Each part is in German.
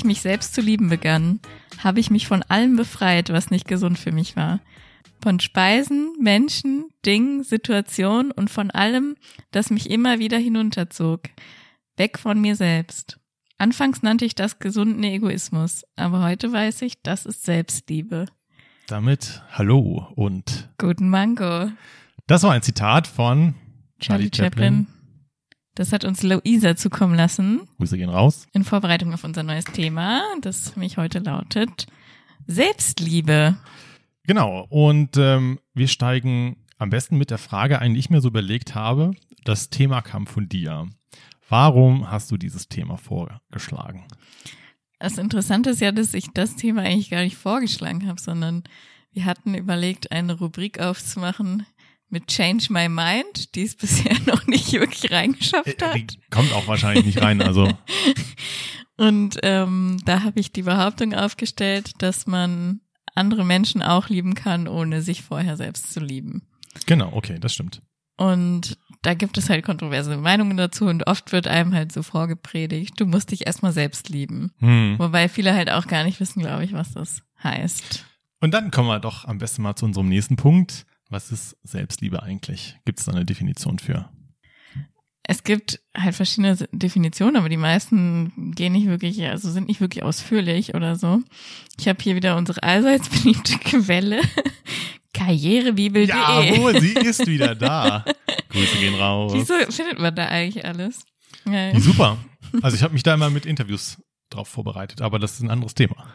Ich mich selbst zu lieben begann, habe ich mich von allem befreit, was nicht gesund für mich war. Von Speisen, Menschen, Dingen, Situationen und von allem, das mich immer wieder hinunterzog. Weg von mir selbst. Anfangs nannte ich das gesunden Egoismus, aber heute weiß ich, das ist Selbstliebe. Damit hallo und Guten Mango. das war ein Zitat von Charlie, Chaplin. Das hat uns Luisa zukommen lassen Grüße gehen raus. in Vorbereitung auf unser neues Thema, das für mich heute lautet Selbstliebe. Genau, und ähm, wir steigen am besten mit der Frage ein, die ich mir so überlegt habe. Das Thema kam von dir. Warum hast du dieses Thema vorgeschlagen? Das Interessante ist ja, dass ich das Thema eigentlich gar nicht vorgeschlagen habe, sondern wir hatten überlegt, eine Rubrik aufzumachen mit Change My Mind, die es bisher noch nicht wirklich reingeschafft Äh, hat. die kommt auch wahrscheinlich nicht rein, also Und ähm, da habe ich die Behauptung aufgestellt, dass man andere Menschen auch lieben kann, ohne sich vorher selbst zu lieben. genau, okay, das stimmt. Und da gibt es halt kontroverse Meinungen dazu und oft wird einem halt so vorgepredigt, du musst dich erstmal selbst lieben. Hm. Wobei viele halt auch gar nicht wissen, glaube ich, was das heißt. Und dann kommen wir doch am besten mal zu unserem nächsten Punkt. Was ist Selbstliebe eigentlich? Gibt es da eine Definition für? Es gibt halt verschiedene Definitionen, aber die meisten gehen nicht wirklich, also sind nicht wirklich ausführlich oder so. Ich habe hier wieder unsere allseits beliebte Quelle, karrierebibel.de. Jawohl, sie ist wieder da. Grüße gehen raus. Wieso findet man da eigentlich alles? Ja. Super. Also ich habe mich da immer mit Interviews drauf vorbereitet, aber das ist ein anderes Thema.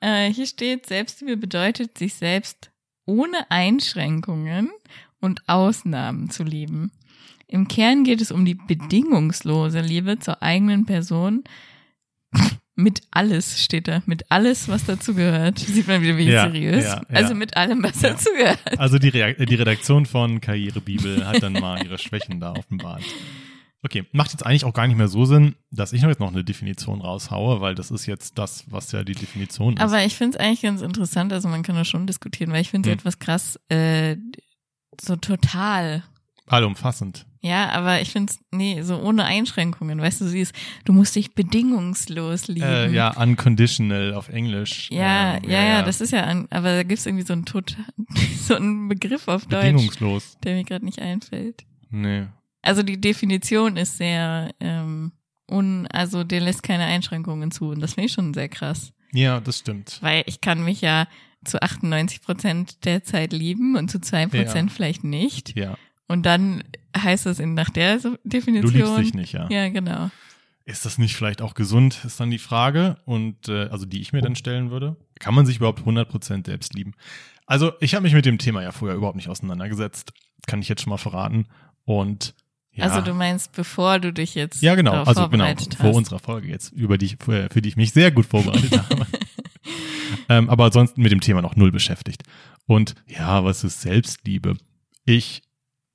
Äh, hier steht, Selbstliebe bedeutet, sich selbst ohne Einschränkungen und Ausnahmen zu lieben. Im Kern geht es um die bedingungslose Liebe zur eigenen Person. Mit alles steht da, mit alles, was dazu gehört. Sieht man wieder, wie Ja, seriös. ja, ja. Also mit allem, was dazu gehört. Also die, Reak die Redaktion von Karrierebibel hat dann mal ihre Schwächen da offenbart. Okay, macht jetzt eigentlich auch gar nicht mehr so Sinn, dass ich noch jetzt noch eine Definition raushaue, weil das ist jetzt das, was ja die Definition ist. Aber ich finde es eigentlich ganz interessant, also man kann das schon diskutieren, weil ich finde Hm. es etwas krass, äh, so total Allumfassend. Ja, aber ich finde es, nee, so ohne Einschränkungen, weißt du, sie ist, du musst dich bedingungslos lieben. Äh, ja, unconditional auf Englisch. Ja, Ähm, ja, ja, das ist ja, an, aber da gibt's irgendwie so einen tot, so einen Begriff auf Deutsch, bedingungslos. der mir gerade nicht einfällt. Nee. Also die Definition ist sehr, ähm, un, also der lässt keine Einschränkungen zu und das finde ich schon sehr krass, Ja, das stimmt. weil ich kann mich ja zu 98 Prozent der Zeit lieben und zu zwei Prozent vielleicht nicht. Ja. Und dann heißt es in, nach der so- Du Definition. liebst dich nicht, ja. Ja, genau. Ist das nicht vielleicht auch gesund, ist dann die Frage. Und äh, also die ich mir dann stellen würde. Kann man sich überhaupt 100% selbst lieben? Also ich habe mich mit dem Thema ja vorher überhaupt nicht auseinandergesetzt. Kann ich jetzt schon mal verraten. Und ja, Also du meinst, bevor du dich jetzt ja genau, also genau, vor unserer Folge jetzt, über die, ich- für, für die ich mich sehr gut vorbereitet habe. ähm, aber ansonsten mit dem Thema noch null beschäftigt. Und ja, was ist Selbstliebe? Ich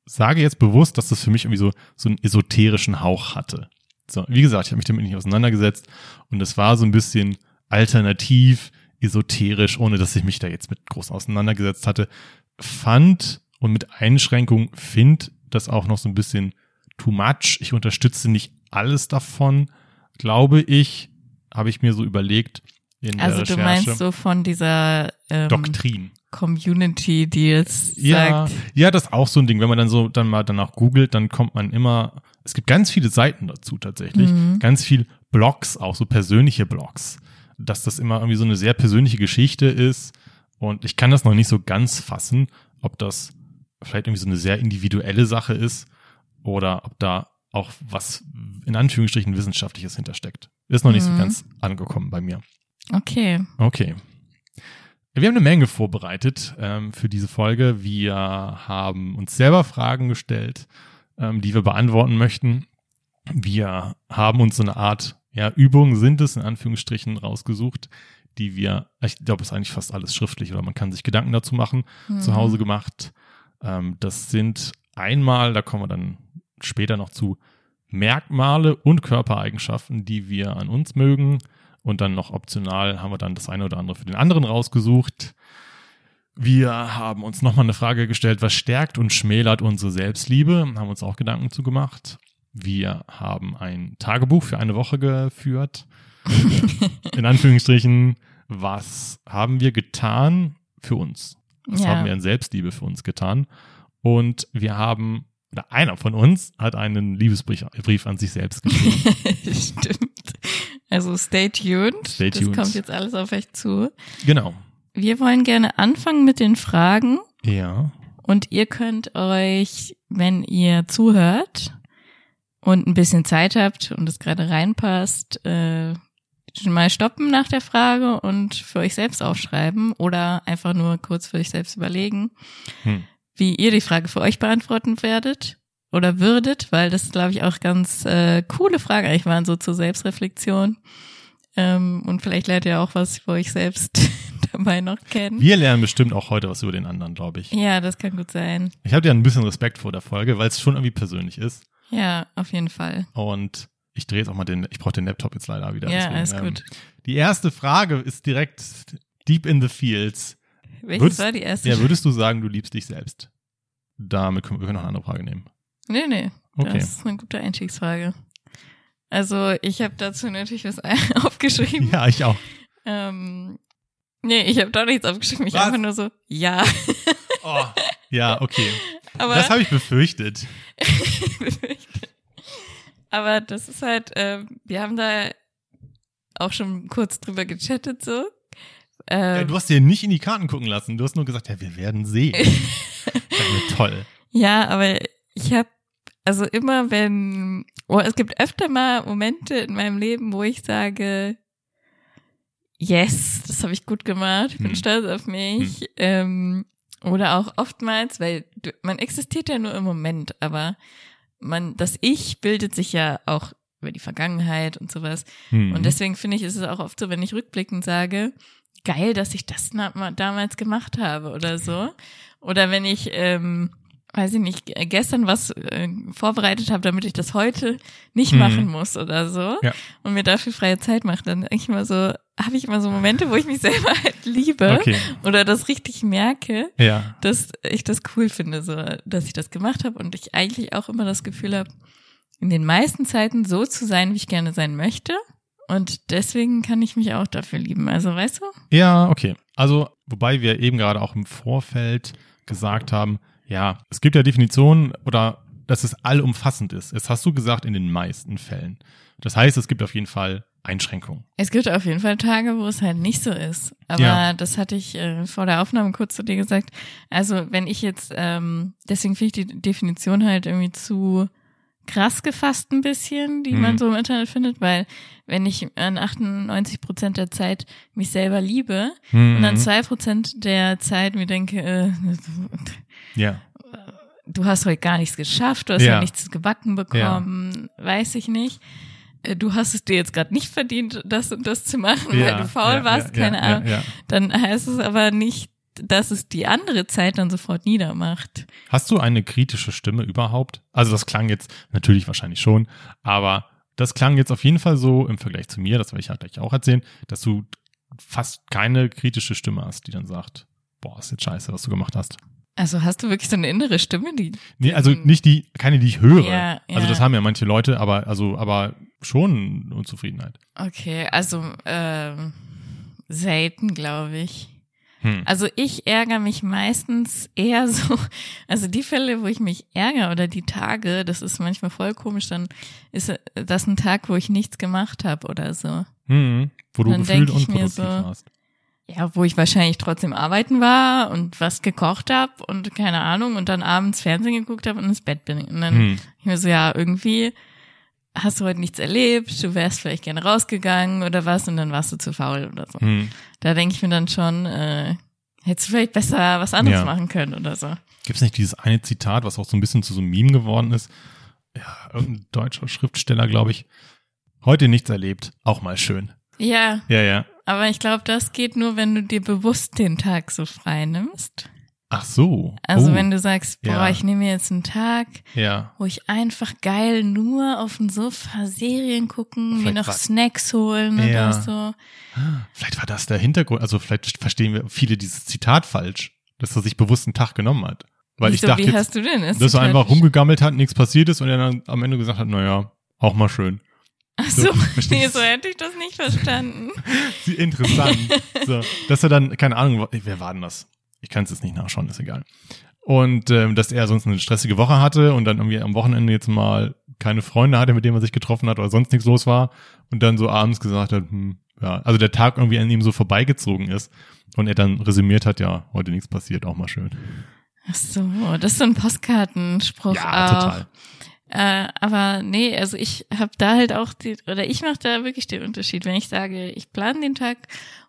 sage jetzt bewusst, dass das für mich irgendwie so, so einen esoterischen Hauch hatte. So, wie gesagt, ich habe mich damit nicht auseinandergesetzt und es war so ein bisschen alternativ, esoterisch, ohne dass ich mich da jetzt mit groß auseinandergesetzt hatte. Fand und mit Einschränkung find das auch noch so ein bisschen too much. Ich unterstütze nicht alles davon, glaube ich, habe ich mir so überlegt in der Also du Recherche. meinst so von dieser ähm, Doktrin. Community, die jetzt Ja, sagt, ja, das ist auch so ein Ding. Wenn man dann so dann mal danach googelt, dann kommt man immer. Es gibt ganz viele Seiten dazu tatsächlich, Mhm. ganz viel Blogs, auch so persönliche Blogs, dass das immer irgendwie so eine sehr persönliche Geschichte ist. Und ich kann das noch nicht so ganz fassen, ob das vielleicht irgendwie so eine sehr individuelle Sache ist oder ob da auch was in Anführungsstrichen wissenschaftliches hintersteckt. Ist noch nicht so Mhm. ganz angekommen bei mir. okay, Okay. Wir haben eine Menge vorbereitet ähm, für diese Folge. Wir haben uns selber Fragen gestellt, ähm, die wir beantworten möchten. Wir haben uns so eine Art ja, Übung sind es in Anführungsstrichen rausgesucht, die wir, ich glaube, es ist eigentlich fast alles schriftlich oder man kann sich Gedanken dazu machen, zu Mhm. Hause gemacht. Ähm, das sind einmal, da kommen wir dann später noch zu, Merkmale und Körpereigenschaften, die wir an uns mögen. Und dann noch optional haben wir dann das eine oder andere für den anderen rausgesucht. Wir haben uns nochmal eine Frage gestellt, was stärkt und schmälert unsere Selbstliebe? Haben uns auch Gedanken zu gemacht. Wir haben ein Tagebuch für eine Woche geführt. in Anführungsstrichen, was haben wir getan für uns? Was Ja. haben wir in Selbstliebe für uns getan? Und wir haben, oder einer von uns hat einen Liebesbrief Brief an sich selbst geschrieben. Stimmt. Also stay tuned. Stay Das tuned. kommt jetzt alles auf euch zu. genau. Wir wollen gerne anfangen mit den Fragen Ja. und ihr könnt euch, wenn ihr zuhört und ein bisschen Zeit habt und es gerade reinpasst, äh, schon mal stoppen nach der Frage und für euch selbst aufschreiben oder einfach nur kurz für euch selbst überlegen, Hm. Wie ihr die Frage für euch beantworten werdet oder würdet, weil das, glaube ich, auch ganz äh, coole Fragen eigentlich waren, so zur Selbstreflexion. Ähm, und vielleicht lernt ihr auch was für euch selbst dabei noch kennen. Wir lernen bestimmt auch heute was über den anderen, glaube ich. Ja, das kann gut sein. Ich habe ja ein bisschen Respekt vor der Folge, weil es schon irgendwie persönlich ist. Ja, auf jeden Fall. Und ich drehe jetzt auch mal den, ich brauche den Laptop jetzt leider wieder. Ja, deswegen, alles ähm, gut. Die erste Frage ist direkt deep in the fields. Welches würdest- war die erste? Ja, würdest du sagen, du liebst dich selbst? Damit können wir können noch eine andere Frage nehmen. nee, nee. Okay. Das ist eine gute Einstiegsfrage. Also, ich habe dazu natürlich was aufgeschrieben. Ja, ich auch. Ähm, nee, ich habe doch nichts aufgeschrieben. Ich Was? einfach nur so, ja. Oh. Ja, okay. Aber Das habe ich befürchtet. Aber das ist halt, ähm, wir haben da auch schon kurz drüber gechattet so. Ja, Ähm, du hast dir nicht in die Karten gucken lassen. Du hast nur gesagt, ja, wir werden sehen. das toll. ja, aber ich habe also immer wenn oh, es gibt öfter mal Momente in meinem Leben, wo ich sage, yes, das habe ich gut gemacht, ich bin Hm. stolz auf mich. Ähm, oder auch oftmals, weil du, man existiert ja nur im Moment, aber man, das Ich bildet sich ja auch über die Vergangenheit und sowas. Hm. Und deswegen finde ich, ist es auch oft so, wenn ich rückblickend sage, geil, dass ich das damals gemacht habe oder so. Oder wenn ich, ähm, weiß ich nicht, g- gestern was äh, vorbereitet habe, damit ich das heute nicht Mhm. machen muss oder so. Ja. Und mir dafür freie Zeit mache, dann denke ich immer so, habe ich immer so Momente, wo ich mich selber halt liebe Okay. oder das richtig merke, Ja. dass ich das cool finde, so, dass ich das gemacht habe und ich eigentlich auch immer das Gefühl habe, in den meisten Zeiten so zu sein, wie ich gerne sein möchte. Und deswegen kann ich mich auch dafür lieben. Also, weißt du? Ja, okay. Also, wobei wir eben gerade auch im Vorfeld gesagt haben, ja, es gibt ja Definitionen oder dass es allumfassend ist. Das hast du gesagt in den meisten Fällen. Das heißt, es gibt auf jeden Fall Einschränkungen. Es gibt auf jeden Fall Tage, wo es halt nicht so ist. Aber Ja. das hatte ich äh, vor der Aufnahme kurz zu dir gesagt. Also, wenn ich jetzt, ähm, deswegen finde ich die Definition halt irgendwie zu krass gefasst ein bisschen, die Mhm. man so im Internet findet, weil wenn ich an 98 Prozent der Zeit mich selber liebe, Und Mhm. dann zwei Prozent der Zeit mir denke, äh, Ja. du hast heute gar nichts geschafft, du hast ja, Ja. nichts gebacken bekommen, weiß ich nicht. Äh, Du hast es dir jetzt gerade nicht verdient, das und das zu machen, ja. weil du faul ja, warst, ja, keine ja, Ahnung. Ja, ja. Dann heißt es aber nicht, dass es die andere Zeit dann sofort niedermacht. Hast du eine kritische Stimme überhaupt? Also das klang jetzt natürlich wahrscheinlich schon, aber das klang jetzt auf jeden Fall so im Vergleich zu mir, das werde ich ja gleich auch erzählen, dass du fast keine kritische Stimme hast, die dann sagt, boah, ist jetzt scheiße, was du gemacht hast. Also hast du wirklich so eine innere Stimme, die Nee, also nicht die, keine, die ich höre. Ja, ja. Also das haben ja manche Leute, aber also, aber schon Unzufriedenheit. Okay, also ähm, selten, glaube ich. Hm. Also ich ärgere mich meistens eher so, also die Fälle, wo ich mich ärgere oder die Tage, das ist manchmal voll komisch, dann ist äh, das ein Tag, wo ich nichts gemacht habe oder so. Hm. Wo du Dann gefühlt denk ich mir unproduktiv so, warst. Ja, wo ich wahrscheinlich trotzdem arbeiten war und was gekocht habe und keine Ahnung und dann abends Fernsehen geguckt habe und ins Bett bin. Und dann Hm. ich mir so, ja, irgendwie hast du heute nichts erlebt, du wärst vielleicht gerne rausgegangen oder was und dann warst du zu faul oder so. Hm. Da denke ich mir dann schon, äh, hättest du vielleicht besser was anderes Ja. machen können oder so. Gibt es nicht dieses eine Zitat, was auch so ein bisschen zu so einem Meme geworden ist? Ja, irgendein deutscher Schriftsteller, glaube ich. Heute nichts erlebt, auch mal schön. Ja, Ja, ja. aber ich glaube, das geht nur, wenn du dir bewusst den Tag so frei nimmst. Ach so. Also oh. wenn du sagst, boah, Ja. ich nehme mir jetzt einen Tag, Ja. wo ich einfach geil nur auf dem Sofa Serien gucken, mir Vielleicht noch war- Snacks holen Ja. oder so. Vielleicht war das der Hintergrund, also vielleicht verstehen wir viele dieses Zitat falsch, dass er sich bewusst einen Tag genommen hat. Weil Wieso, ich dachte wie jetzt, hast du denn das? dass er einfach rumgegammelt hat, nichts passiert ist und er dann am Ende gesagt hat, naja, auch mal schön. Ach so, nee, verstehst so hätte ich das nicht verstanden. Interessant. so, dass er dann, keine Ahnung, wer war denn das? Ich kann es jetzt nicht nachschauen, ist egal. Und ähm, dass er sonst eine stressige Woche hatte und dann irgendwie am Wochenende jetzt mal keine Freunde hatte, mit denen man sich getroffen hat oder sonst nichts los war und dann so abends gesagt hat, hm, ja, also der Tag irgendwie an ihm so vorbeigezogen ist und er dann resümiert hat, ja, heute nichts passiert, auch mal schön. Ach so, das ist so ein Postkartenspruch Ja, auch. total. Äh, aber nee, also ich habe da halt auch die, oder ich mache da wirklich den Unterschied, wenn ich sage, ich plane den Tag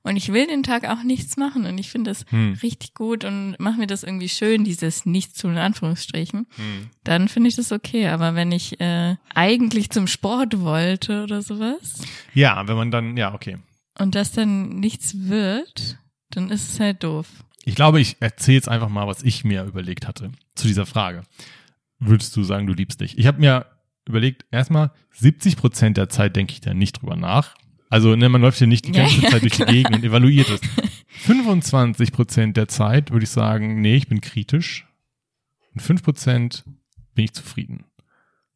und ich will den Tag auch nichts machen und ich finde das Hm. richtig gut und mache mir das irgendwie schön, dieses Nichts tun in Anführungsstrichen, Hm. dann finde ich das okay. Aber wenn ich äh, eigentlich zum Sport wollte oder sowas Ja, wenn man dann, ja, okay. und das dann nichts wird, dann ist es halt doof. Ich glaube, ich erzähle jetzt einfach mal, was ich mir überlegt hatte zu dieser Frage. Würdest du sagen, du liebst dich? Ich habe mir überlegt, erstmal 70 Prozent der Zeit denke ich da nicht drüber nach. Also ne, man läuft hier nicht die Ja, ganze ja, Zeit durch die klar. Gegend und evaluiert es. 25 Prozent der Zeit würde ich sagen, nee, ich bin kritisch. Und 5 Prozent bin ich zufrieden.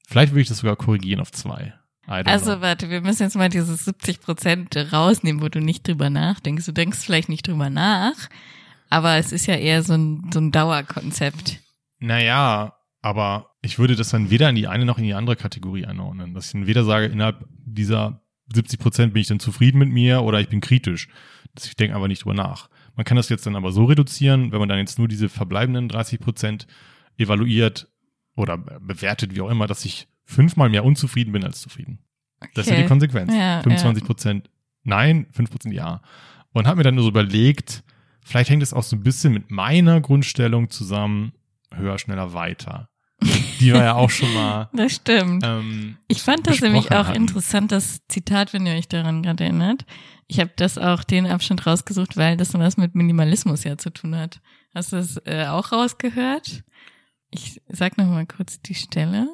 Vielleicht würde ich das sogar korrigieren auf zwei. Also know. warte, wir müssen jetzt mal dieses 70 Prozent rausnehmen, wo du nicht drüber nachdenkst. Du denkst vielleicht nicht drüber nach, aber es ist ja eher so ein, so ein Dauerkonzept. Naja, aber ich würde das dann weder in die eine noch in die andere Kategorie einordnen. Dass ich dann weder sage, innerhalb dieser 70 Prozent bin ich dann zufrieden mit mir oder ich bin kritisch. Ich denke aber nicht drüber nach. Man kann das jetzt dann aber so reduzieren, wenn man dann jetzt nur diese verbleibenden 30 Prozent evaluiert oder bewertet, wie auch immer, dass ich fünfmal mehr unzufrieden bin als zufrieden. Das ist ja Okay. die Konsequenz. Ja, 25 Prozent nein, 5 Prozent ja. Und habe mir dann nur so überlegt, vielleicht hängt es auch so ein bisschen mit meiner Grundstellung zusammen, höher, schneller, weiter. Die war ja auch schon mal. Das stimmt. Ähm, Ich fand das nämlich auch hatten. interessant, das Zitat, wenn ihr euch daran gerade erinnert. Ich habe das auch den Abschnitt rausgesucht, weil das was mit Minimalismus ja zu tun hat. Hast du das äh, auch rausgehört? Ich sag noch mal kurz die Stelle.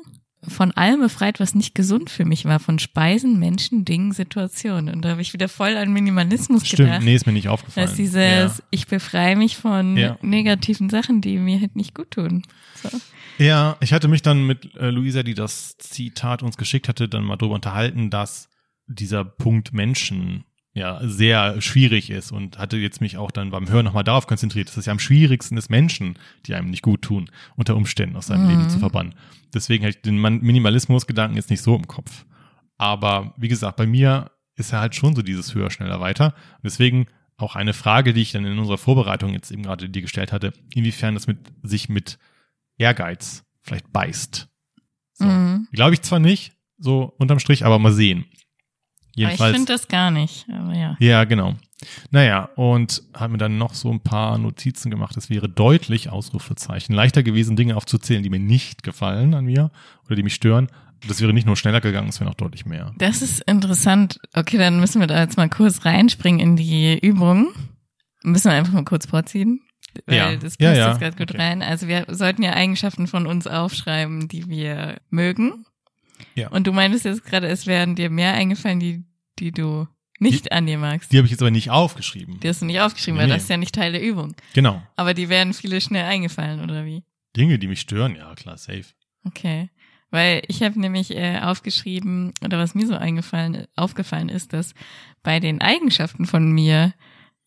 Von allem befreit, was nicht gesund für mich war, von Speisen, Menschen, Dingen, Situationen. Und da habe ich wieder voll an Minimalismus stimmt, gedacht. nee, ist mir nicht aufgefallen. dass dieses, ich befreie mich von Ja. negativen Sachen, die mir halt nicht gut tun. So. Ja. ich hatte mich dann mit äh, Luisa, die das Zitat uns geschickt hatte, dann mal drüber unterhalten, dass dieser Punkt Menschen ja sehr schwierig ist und hatte jetzt mich auch dann beim Hören nochmal darauf konzentriert, dass es ja am schwierigsten ist, Menschen, die einem nicht gut tun, unter Umständen aus seinem Mhm. Leben zu verbannen. Deswegen habe ich den Minimalismus-Gedanken jetzt nicht so im Kopf. Aber wie gesagt, bei mir ist ja halt schon so dieses höher, schneller, weiter. Und deswegen auch eine Frage, die ich dann in unserer Vorbereitung jetzt eben gerade dir gestellt hatte, inwiefern das mit sich mit Ehrgeiz vielleicht beißt. So. Mhm. Glaube ich zwar nicht, so unterm Strich, aber mal sehen. Aber ich Jedenfalls. finde das gar nicht, aber ja. ja, genau. Naja, und hat mir dann noch so ein paar Notizen gemacht. Es wäre deutlich, Ausrufezeichen, leichter gewesen, Dinge aufzuzählen, die mir nicht gefallen an mir oder die mich stören. Das wäre nicht nur schneller gegangen, es wäre noch deutlich mehr. Das ist interessant. Okay, dann müssen wir da jetzt mal kurz reinspringen in die Übung. Müssen wir einfach mal kurz vorziehen. Weil Ja. das passt Ja, ja. jetzt gerade gut Okay. rein. Also wir sollten ja Eigenschaften von uns aufschreiben, die wir mögen. Ja. Und du meintest jetzt gerade, es wären dir mehr eingefallen, die, die du nicht an dir magst. Die habe ich jetzt aber nicht aufgeschrieben. Die hast du nicht aufgeschrieben, Nee, weil nee. das ist ja nicht Teil der Übung. Genau. Aber die wären viele schnell eingefallen, oder wie? Dinge, die mich stören, ja klar, safe. Okay. Weil ich habe nämlich äh, aufgeschrieben, oder was mir so eingefallen, aufgefallen ist, dass bei den Eigenschaften von mir,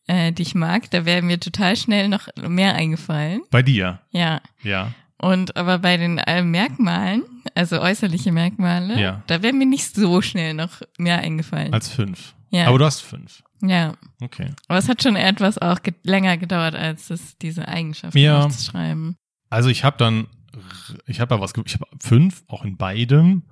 äh, die ich mag, da wäre mir total schnell noch mehr eingefallen. Bei dir, Ja. ja. Und aber bei den äh, Merkmalen, also äußerliche Merkmale, Ja. da wäre mir nicht so schnell noch mehr eingefallen. Als fünf. Ja. Aber du hast fünf. ja. Okay. Aber es hat schon etwas auch ge länger gedauert, als das, diese Eigenschaften Ja. aufzuschreiben. Also ich habe dann, ich habe da was, ich habe fünf, auch in beidem.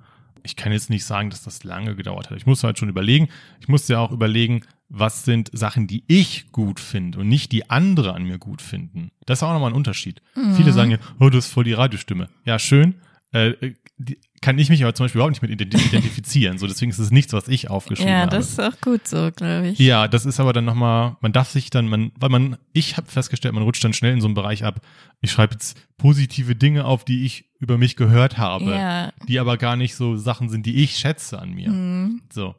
Ich kann jetzt nicht sagen, dass das lange gedauert hat. Ich muss halt schon überlegen. Ich musste ja auch überlegen, was sind Sachen, die ich gut finde und nicht die andere an mir gut finden. Das ist auch nochmal ein Unterschied. Mhm. Viele sagen ja, oh, du hast voll die Radiostimme. Ja, schön. Äh, die, kann ich mich aber zum Beispiel überhaupt nicht mit ident- identifizieren. So, deswegen ist es nichts, was ich aufgeschrieben Ja, habe. das ist auch gut so, glaube ich. Ja, das ist aber dann nochmal, man darf sich dann, man, weil man, ich habe festgestellt, man rutscht dann schnell in so einen Bereich ab. Ich schreibe jetzt positive Dinge auf, die ich über mich gehört habe, Ja, die aber gar nicht so Sachen sind, die ich schätze an mir. hm. So.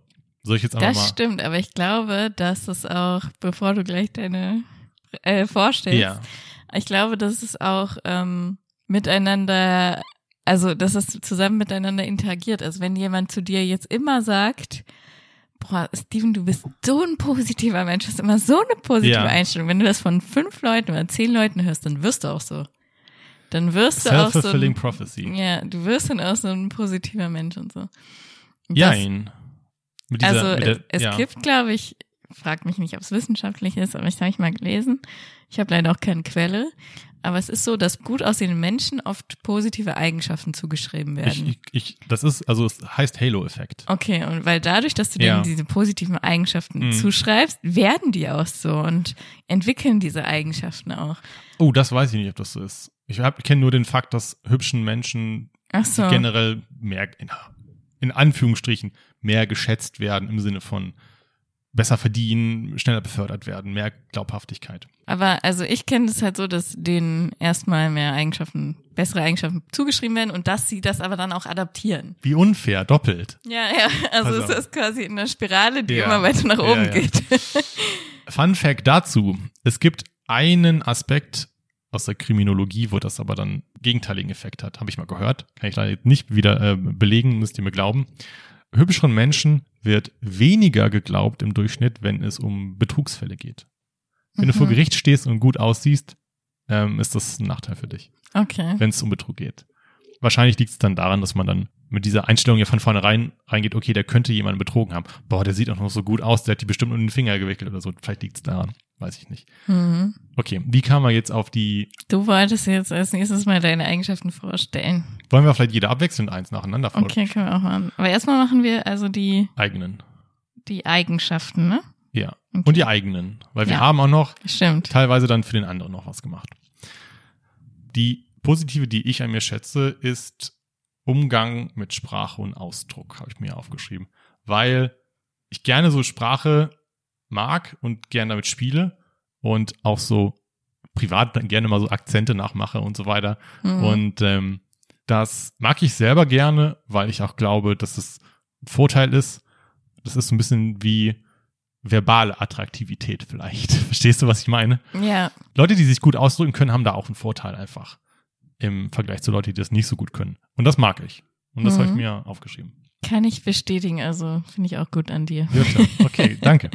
Soll ich jetzt einfach das mal. stimmt, aber ich glaube, dass es auch, bevor du gleich deine äh, vorstellst, Ja. ich glaube, dass es auch ähm, miteinander also dass es zusammen miteinander interagiert. Also wenn jemand zu dir jetzt immer sagt, boah, Steven, du bist so ein positiver Mensch, du hast immer so eine positive Ja. Einstellung. Wenn du das von fünf Leuten oder zehn Leuten hörst, dann wirst du auch so. Dann wirst du auch so Self-fulfilling ein, prophecy. ja, du wirst dann auch so ein positiver Mensch und so. Das-. Mit dieser, also der, es ja. gibt, glaube ich, frag mich nicht, ob es wissenschaftlich ist, aber ich habe ich mal gelesen. Ich habe leider auch keine Quelle. Aber es ist so, dass gut aussehenden Menschen oft positive Eigenschaften zugeschrieben werden. ich, ich, das ist, also es heißt Halo-Effekt. okay, und weil dadurch, dass du Ja. denen diese positiven Eigenschaften Mhm. zuschreibst, werden die auch so und entwickeln diese Eigenschaften auch. Oh, das weiß ich nicht, ob das so ist. Ich, kenne nur den Fakt, dass hübschen Menschen so. generell mehr, in Anführungsstrichen, mehr geschätzt werden im Sinne von besser verdienen, schneller befördert werden, mehr Glaubhaftigkeit. Aber also ich kenne das halt so, dass denen erstmal mehr Eigenschaften, bessere Eigenschaften zugeschrieben werden und dass sie das aber dann auch adaptieren. Wie unfair, doppelt. Ja, ja, also Pass es ist quasi in einer Spirale, die Ja. immer weiter nach Ja, oben ja. geht. Fun Fact dazu. Es gibt einen Aspekt aus der Kriminologie, wo das aber dann gegenteiligen Effekt hat. Habe ich mal gehört. Kann ich leider nicht wieder äh, belegen, müsst ihr mir glauben. Hübscheren Menschen wird weniger geglaubt im Durchschnitt, wenn es um Betrugsfälle geht. Wenn du vor Mhm. Gericht stehst und gut aussiehst, ähm, ist das ein Nachteil für dich, Okay. wenn es um Betrug geht. Wahrscheinlich liegt es dann daran, dass man dann mit dieser Einstellung ja von vornherein reingeht, okay, der könnte jemanden betrogen haben. Boah, der sieht auch noch so gut aus, der hat die bestimmt um den Finger gewickelt oder so. Vielleicht liegt es daran, weiß ich nicht. Mhm. Okay, wie kam man jetzt auf die, Du wolltest jetzt als nächstes mal deine Eigenschaften vorstellen. wollen wir vielleicht jeder abwechselnd eins nacheinander vor Okay, können wir auch machen. Aber erstmal machen wir also die, eigenen? die Eigenschaften, ne? Ja. Okay. Und die eigenen, weil wir Ja. haben auch noch Stimmt. teilweise dann für den anderen noch was gemacht. Die positive, die ich an mir schätze, ist Umgang mit Sprache und Ausdruck, habe ich mir aufgeschrieben. Weil ich gerne so Sprache mag und gerne damit spiele und auch so privat dann gerne mal so Akzente nachmache und so weiter. Mhm. Und ähm, das mag ich selber gerne, weil ich auch glaube, dass es ein Vorteil ist. Das ist so ein bisschen wie verbale Attraktivität vielleicht. Verstehst du, was ich meine? ja, Leute, die sich gut ausdrücken können, haben da auch einen Vorteil einfach im Vergleich zu Leuten, die das nicht so gut können. Und das mag ich. Und das Mhm. habe ich mir aufgeschrieben. kann ich bestätigen. Also finde ich auch gut an dir. Bitte. Okay, danke.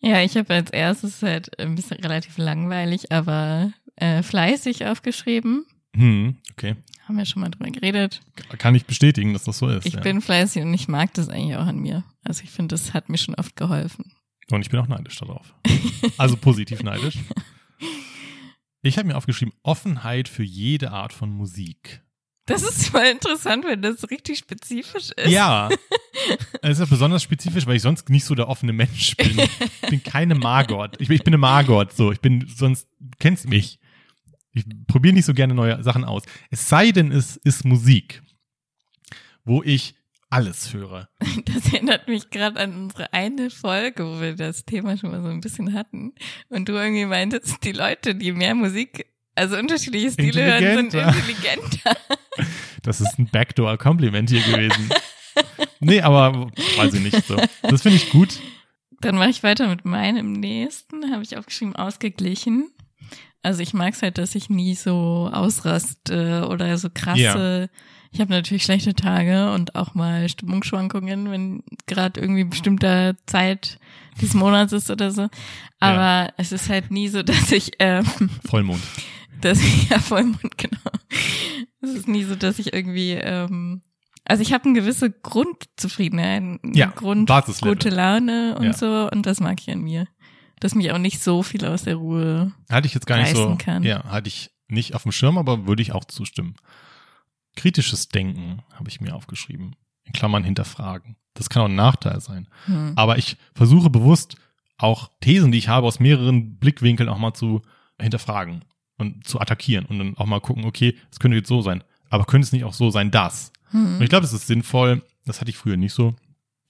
Ja, ich habe als erstes halt ein bisschen relativ langweilig, aber äh, fleißig aufgeschrieben. Hm, okay. Haben wir schon mal drüber geredet. Kann ich bestätigen, dass das so ist. Ich ja. bin fleißig und ich mag das eigentlich auch an mir. Also ich finde, das hat mir schon oft geholfen. Und ich bin auch neidisch darauf. Also positiv neidisch. Ich habe mir aufgeschrieben, Offenheit für jede Art von Musik. Das ist voll interessant, wenn das richtig spezifisch ist. Ja. Es ist ja besonders spezifisch, weil ich sonst nicht so der offene Mensch bin. Ich bin keine Margot. Ich bin, ich bin eine Margot, so. Ich bin sonst, du kennst mich. Ich probiere nicht so gerne neue Sachen aus. Es sei denn, es ist Musik, wo ich alles höre. Das erinnert mich gerade an unsere eine Folge, wo wir das Thema schon mal so ein bisschen hatten. Und du irgendwie meintest, die Leute, die mehr Musik, also unterschiedliche Stile hören, sind Intelligenter. Das ist ein Backdoor-Kompliment hier gewesen. Nee, aber weiß ich nicht so. Das finde ich gut. Dann mache ich weiter mit meinem nächsten, habe ich aufgeschrieben, ausgeglichen. Also ich mag es halt, dass ich nie so ausraste oder so krasse. Ich habe natürlich schlechte Tage und auch mal Stimmungsschwankungen, wenn gerade irgendwie bestimmter Zeit des Monats ist oder so. Aber es ist halt nie so, dass ich, ähm, Vollmond. dass ich ja Vollmond genau. Es ist nie so, dass ich irgendwie, ähm, also ich habe eine gewisse Grundzufriedenheit, eine Ja, Grund gute Laune und Ja. so und das mag ich an mir, dass mich auch nicht so viel aus der Ruhe. Hatte ich jetzt gar nicht so. kann. Ja, hatte ich nicht auf dem Schirm, aber würde ich auch zustimmen. Kritisches Denken habe ich mir aufgeschrieben. In Klammern hinterfragen. Das kann auch ein Nachteil sein. Hm. Aber ich versuche bewusst auch Thesen, die ich habe, aus mehreren Blickwinkeln auch mal zu hinterfragen und zu attackieren und dann auch mal gucken, okay, es könnte jetzt so sein, aber könnte es nicht auch so sein, das? Und Hm. ich glaube, es ist sinnvoll. Das hatte ich früher nicht so.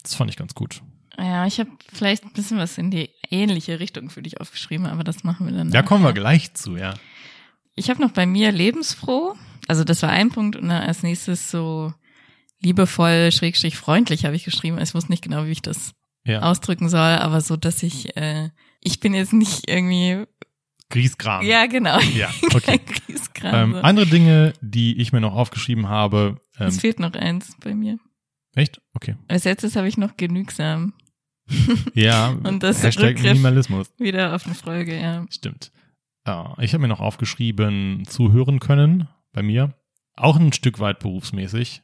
Das fand ich ganz gut. Ja, ich habe vielleicht ein bisschen was in die ähnliche Richtung für dich aufgeschrieben, aber das machen wir dann. Da kommen wir nachher. gleich zu, ja. Ich habe noch bei mir lebensfroh. Also das war ein Punkt und dann als nächstes so liebevoll, schrägstrich freundlich habe ich geschrieben. Ich wusste nicht genau, wie ich das Ja. ausdrücken soll, aber so, dass ich, äh, ich bin jetzt nicht irgendwie Grieskram. Ja, genau. Ja, okay. Ähm, andere Dinge, die ich mir noch aufgeschrieben habe. Ähm, es fehlt noch eins bei mir. echt? Okay. Als letztes habe ich noch genügsam. Ja, Und das Hashtag Rückgriff. Minimalismus. Wieder auf eine Folge, ja. Stimmt. Ja, ich habe mir noch aufgeschrieben, zuhören können bei mir. Auch ein Stück weit berufsmäßig.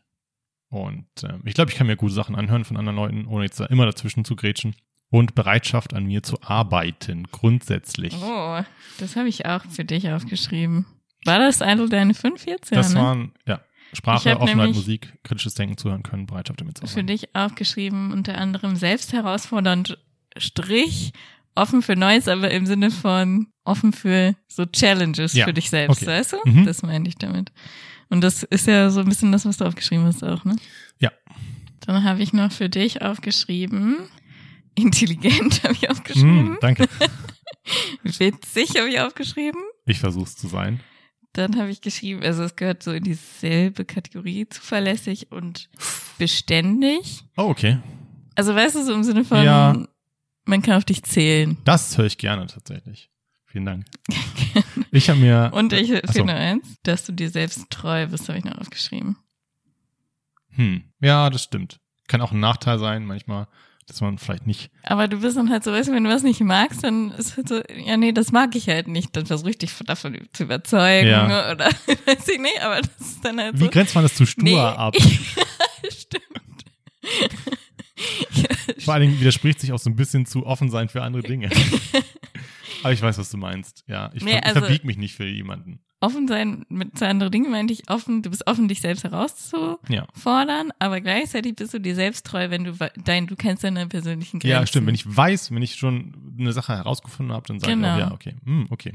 Und ähm, ich glaube, ich kann mir gute Sachen anhören von anderen Leuten, ohne jetzt da immer dazwischen zu grätschen. Und Bereitschaft an mir zu arbeiten, grundsätzlich. Oh, das habe ich auch für dich aufgeschrieben. War das eine deine fünf jetzt? Ja, das ne? waren, ja, Sprache, Offenheit, Musik, kritisches Denken, zuhören können, Bereitschaft damit zu für arbeiten. dich aufgeschrieben, unter anderem selbst herausfordernd Strich, offen für Neues, aber im Sinne von offen für so Challenges Ja, für dich selbst, okay. weißt du? Mhm. Das meine ich damit. Und das ist ja so ein bisschen das, was du aufgeschrieben hast auch, ne? Ja. Dann habe ich noch für dich aufgeschrieben, intelligent habe ich aufgeschrieben, Mm, danke. witzig habe ich aufgeschrieben. Ich versuch's zu sein. Dann habe ich geschrieben, also es gehört so in dieselbe Kategorie, zuverlässig und beständig. Oh, okay. Also weißt du, so im Sinne von, Ja. Man kann auf dich zählen. Das höre ich gerne tatsächlich. Vielen Dank. Ich habe mir. Und ich Ach so. finde eins, dass du dir selbst treu bist, habe ich noch aufgeschrieben. Hm. Ja, das stimmt. Kann auch ein Nachteil sein, manchmal, dass man vielleicht nicht. Aber du bist dann halt so, weißt du, wenn du was nicht magst, dann ist halt so, ja, nee, das mag ich halt nicht. Dann versuche ich dich davon zu überzeugen Ja. oder weiß ich nicht, aber das ist dann halt Wie so. grenzt man das zu stur nee, ab? Stimmt. Vor allen Dingen widerspricht sich auch so ein bisschen zu offen sein für andere Dinge. Aber ich weiß, was du meinst. Ja, ich, Nee, ver also- verbieg mich nicht für jemanden. offen sein mit zu anderen Dingen meinte ich offen, du bist offen, dich selbst herauszufordern, Ja. aber gleichzeitig bist du dir selbst treu, wenn du dein, du kennst deine persönlichen Grenzen. Ja, stimmt. Wenn ich weiß, wenn ich schon eine Sache herausgefunden habe, dann sage Genau. ich auch, ja, okay. Hm, okay.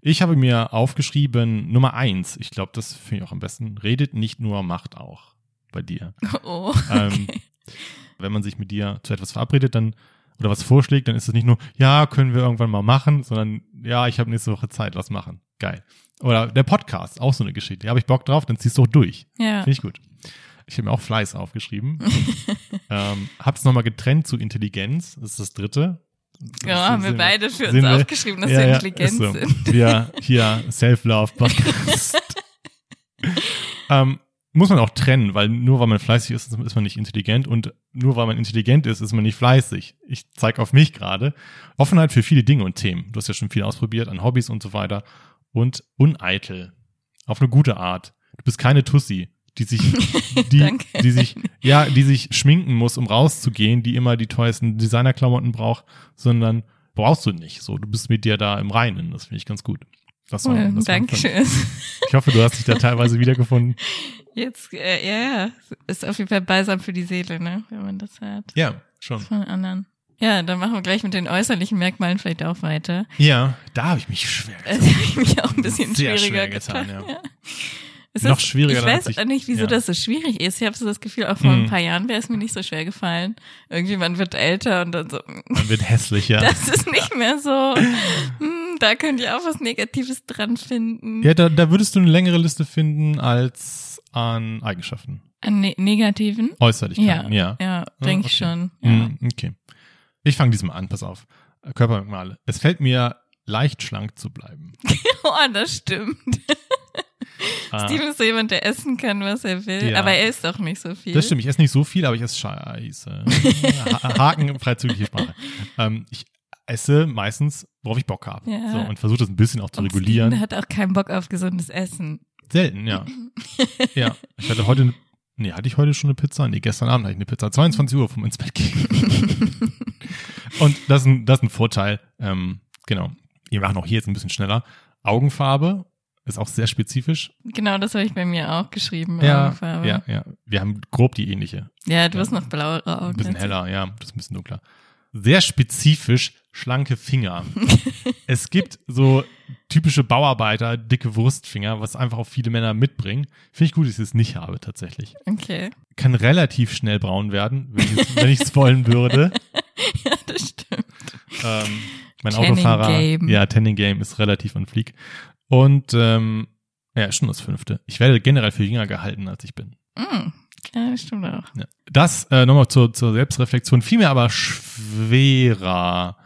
Ich habe mir aufgeschrieben, Nummer eins, ich glaube, das finde ich auch am besten, redet nicht nur, macht auch bei dir. Oh, Ähm, wenn man sich mit dir zu etwas verabredet, dann oder was vorschlägt, dann ist es nicht nur, ja, können wir irgendwann mal machen, sondern ja, ich habe nächste Woche Zeit, was machen. Geil. Oder der Podcast, auch so eine Geschichte. Da habe ich Bock drauf, dann ziehst du auch durch. ja. Finde ich gut. Ich habe mir auch Fleiß aufgeschrieben. ähm, hab's nochmal getrennt zu Intelligenz. Das ist das dritte. Ja, haben wir beide für uns aufgeschrieben, dass ja, wir ja, intelligent ist so. sind. Wir hier Self-Love-Podcast. ähm, muss man auch trennen, weil nur weil man fleißig ist, ist man nicht intelligent und nur weil man intelligent ist, ist man nicht fleißig. Ich zeige auf mich gerade. Offenheit für viele Dinge und Themen. Du hast ja schon viel ausprobiert an Hobbys und so weiter. Und uneitel. Auf eine gute Art. Du bist keine Tussi, die sich, die, die sich, ja, die sich schminken muss, um rauszugehen, die immer die teuersten Designerklamotten braucht, sondern brauchst du nicht. So, du bist mit dir da im Reinen. Das finde ich ganz gut. Das war, das Dankeschön. Ich hoffe, du hast dich da teilweise wiedergefunden. Jetzt, äh, ja, ja, ist auf jeden Fall balsam für die Seele, ne, wenn man das hört Ja, schon. von anderen. Ja, dann machen wir gleich mit den äußerlichen Merkmalen vielleicht auch weiter. Ja, da habe ich mich schwer getan. habe ich mich auch ein bisschen Sehr schwieriger schwer getan, getan. ja. Es Noch ist, schwieriger, Ich weiß ich- auch nicht, wieso ja. das so schwierig ist. Ich habe so das Gefühl, auch vor Hm. ein paar Jahren wäre es mir nicht so schwer gefallen. Irgendwie man wird älter und dann so, Man wird hässlicher. das ist nicht mehr so. hm, da könnt ihr auch was Negatives dran finden. ja, da, da würdest du eine längere Liste finden als an Eigenschaften. An ne Negativen? Äußerlichkeiten, ja. ja, denke ich okay. schon. Ja. Hm, okay. Ich fange diesmal an, pass auf. Körpermerkmale. Es fällt mir leicht schlank zu bleiben. Oh, das stimmt. Ah, Steven ist so jemand, der essen kann, was er will, Ja. aber er isst auch nicht so viel. Das stimmt, ich esse nicht so viel, aber ich esse scheiße. Ha- Haken, freizügige Sprache. Ähm, ich esse meistens, worauf ich Bock habe. Ja. So, und versuche das ein bisschen auch zu Und regulieren. Steven hat auch keinen Bock auf gesundes Essen. Selten, ja. ja. Ich hatte heute, nee, hatte ich heute schon eine Pizza? Nee, gestern Abend hatte ich eine Pizza. 22 Uhr vom ins Bett gehen. und das ist ein, das ist ein Vorteil. Ähm, genau. Wir machen auch hier jetzt ein bisschen schneller. Augenfarbe ist auch sehr spezifisch. Genau, das habe ich bei mir auch geschrieben. Ja, Augenfarbe. ja, ja. Wir haben grob die ähnliche. Ja, du Ja. hast noch blauere Augen. Ein bisschen heller, ja, das ist ein bisschen dunkler. Sehr spezifisch schlanke Finger. es gibt so typische Bauarbeiter, dicke Wurstfinger, was einfach auch viele Männer mitbringen. Finde ich gut, dass ich es nicht habe tatsächlich. Okay. Kann relativ schnell braun werden, wenn ich es wollen würde. Ja, das stimmt. Ähm, mein Tanning Autofahrer, Game. ja, Tanning Game ist relativ on fleek. Und ähm, ja, schon das fünfte. Ich werde generell für jünger gehalten, als ich bin. Mm, ja, das stimmt auch. Ja. Das äh, nochmal zur, zur Selbstreflexion, fiel mir aber schwerer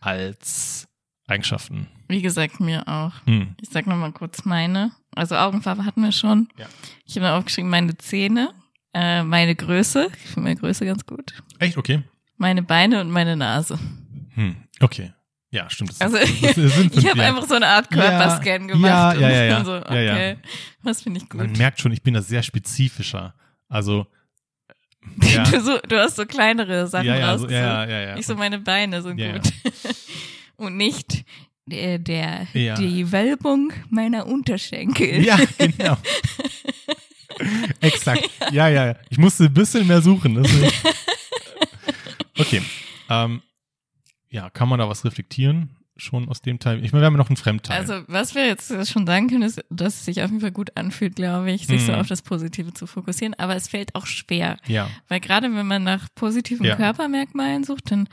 als Eigenschaften. Wie gesagt, mir auch. Hm. Ich sag nochmal kurz meine. Also Augenfarbe hatten wir schon. Ja. Ich habe mir aufgeschrieben, meine Zähne, äh, meine Größe. Ich finde meine Größe ganz gut. Echt? Okay. Meine Beine und meine Nase. Hm. Okay. Ja, stimmt. Das Also das sind ich habe ja. einfach so eine Art Körperscan Ja, gemacht. ja, und ja, ja, ja. So, Ja, okay, ja. was finde ich gut. Man merkt schon, ich bin da sehr spezifischer. Also, ja. Du, so, du hast so kleinere Sachen ja, ja, so, ja, ja, ja. Ich so, meine Beine sind Ja, gut. Und nicht der, der die Wölbung meiner Unterschenkel. Ja, genau. Exakt. Ja, ja, ja. Ich musste ein bisschen mehr suchen. deswegen. Okay. Ähm, ja, kann man da was reflektieren? Schon aus dem Teil? Ich meine, wir haben ja noch einen Fremdteil. Also, was wir jetzt schon sagen können, ist, dass es sich auf jeden Fall gut anfühlt, glaube ich, sich so Mhm. auf das Positive zu fokussieren. Aber es fällt auch schwer. ja. Weil gerade wenn man nach positiven Ja. Körpermerkmalen sucht, dann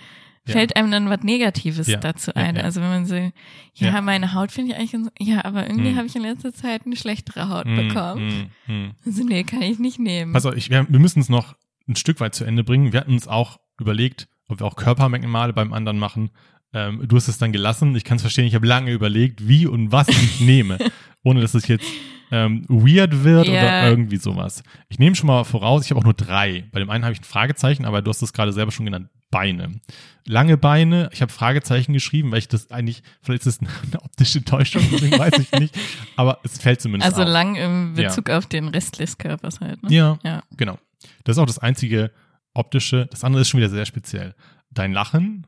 Ja. fällt einem dann was Negatives Ja. dazu ein. Also wenn man so, ja, meine Haut finde ich eigentlich ja, aber irgendwie Hm. habe ich in letzter Zeit eine schlechtere Haut Hm, bekommen. hm, hm. Also nee, kann ich nicht nehmen. Auf, ich, wir, wir müssen es noch ein Stück weit zu Ende bringen. Wir hatten uns auch überlegt, ob wir auch Körpermerkmale beim anderen machen. Ähm, du hast es dann gelassen. Ich kann es verstehen, ich habe lange überlegt, wie und was ich nehme, ohne dass es jetzt ähm, weird wird Ja. oder irgendwie sowas. Ich nehme schon mal voraus, ich habe auch nur drei. Bei dem einen habe ich ein Fragezeichen, aber du hast es gerade selber schon genannt, Beine. Lange Beine, ich habe Fragezeichen geschrieben, weil ich das eigentlich, vielleicht ist es eine optische Täuschung, deswegen weiß ich nicht, aber es fällt zumindest also auf. lang im Bezug auf den Rest des Körpers halt. Ne? Ja, Ja. genau. Das ist auch das einzige optische. Das andere ist schon wieder sehr speziell. Dein Lachen,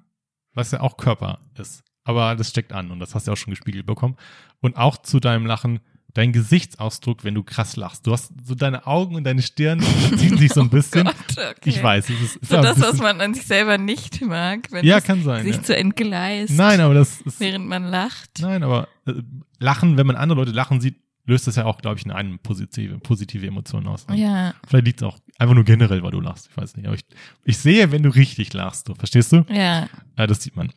was ja auch Körper ist. Aber das steckt an und das hast du auch schon gespiegelt bekommen. Und auch zu deinem Lachen, dein Gesichtsausdruck, wenn du krass lachst. Du hast so deine Augen und deine Stirn ziehen sich so ein bisschen. Oh Gott, okay. Ich weiß, es ist, ist So das, was man an sich selber nicht mag, wenn Ja, kann sein. sich Ja. zu entgleist, Nein, aber das ist. während man lacht. Nein, aber äh, Lachen, wenn man andere Leute lachen sieht, löst das ja auch, glaube ich, in einem positive, positive Emotionen aus. Ja, Vielleicht liegt es auch einfach nur generell, weil du lachst. Ich weiß nicht. Aber ich, ich sehe, wenn du richtig lachst. Du, verstehst du? ja. Ja, das sieht man.